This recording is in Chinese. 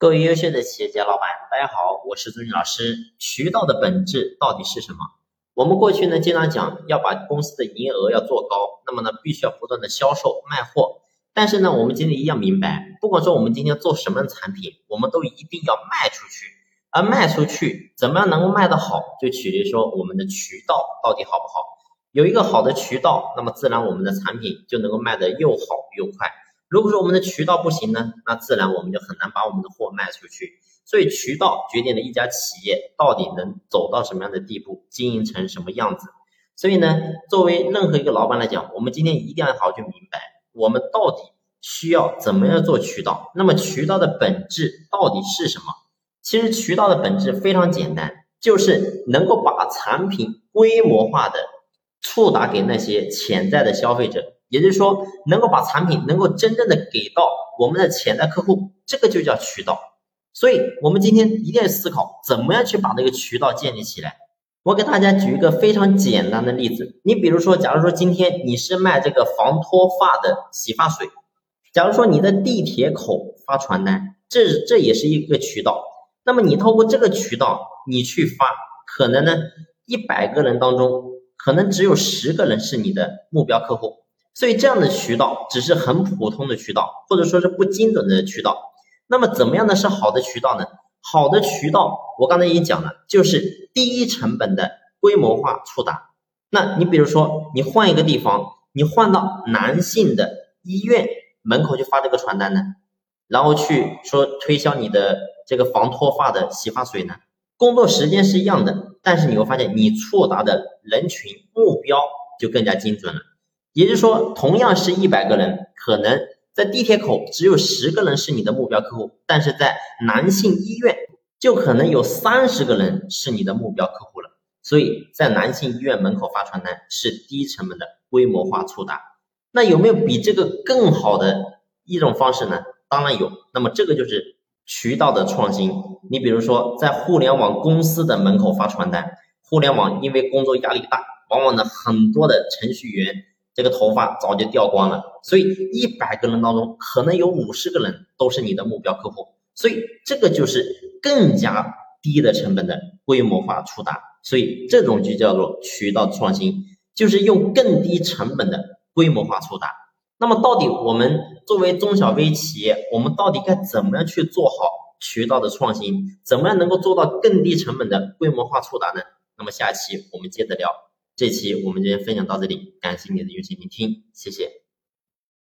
各位优秀的企业家老板，大家好，我是朱军老师。渠道的本质到底是什么？我们过去呢经常讲要把公司的营业额要做高，那么呢必须要不断的销售卖货。但是呢，我们今天一定要明白，不管说我们今天做什么产品，我们都一定要卖出去。而卖出去怎么样能够卖得好，就取决于说我们的渠道到底好不好。有一个好的渠道，那么自然我们的产品就能够卖得又好又快。如果说我们的渠道不行呢，那自然我们就很难把我们的货卖出去。所以渠道决定了一家企业到底能走到什么样的地步，经营成什么样子。所以呢，作为任何一个老板来讲，我们今天一定要好好去明白，我们到底需要怎么样做渠道。那么渠道的本质到底是什么？其实渠道的本质非常简单，就是能够把产品规模化的触达给那些潜在的消费者。也就是说，能够把产品能够真正的给到我们的潜在客户，这个就叫渠道。所以，我们今天一定要思考，怎么样去把这个渠道建立起来。我给大家举一个非常简单的例子，你比如说，假如说今天你是卖这个防脱发的洗发水，假如说你在地铁口发传单，这这也是一个渠道。那么你透过这个渠道，你去发，可能呢，一百个人当中，可能只有十个人是你的目标客户。所以这样的渠道只是很普通的渠道，或者说是不精准的渠道。那么怎么样的是好的渠道呢？好的渠道，我刚才已经讲了，就是低成本的规模化触达。那你比如说，你换一个地方，你换到男性的医院门口去发这个传单呢，然后去说推销你的这个防脱发的洗发水呢，工作时间是一样的，但是你会发现你触达的人群目标就更加精准了。也就是说，同样是一百个人，可能在地铁口只有十个人是你的目标客户，但是在男性医院就可能有三十个人是你的目标客户了。所以在男性医院门口发传单是低成本的规模化触达。那有没有比这个更好的一种方式呢？当然有。那么这个就是渠道的创新。你比如说，在互联网公司的门口发传单，互联网因为工作压力大，往往呢很多的程序员。这个头发早就掉光了，所以一百个人当中可能有五十个人都是你的目标客户，所以这个就是更加低的成本的规模化触达，所以这种就叫做渠道创新，就是用更低成本的规模化触达。那么到底我们作为中小微企业，我们到底该怎么样去做好渠道的创新？怎么样能够做到更低成本的规模化触达呢？那么下期我们接着聊。这期我们就先分享到这里，感谢你的用心聆听，谢谢。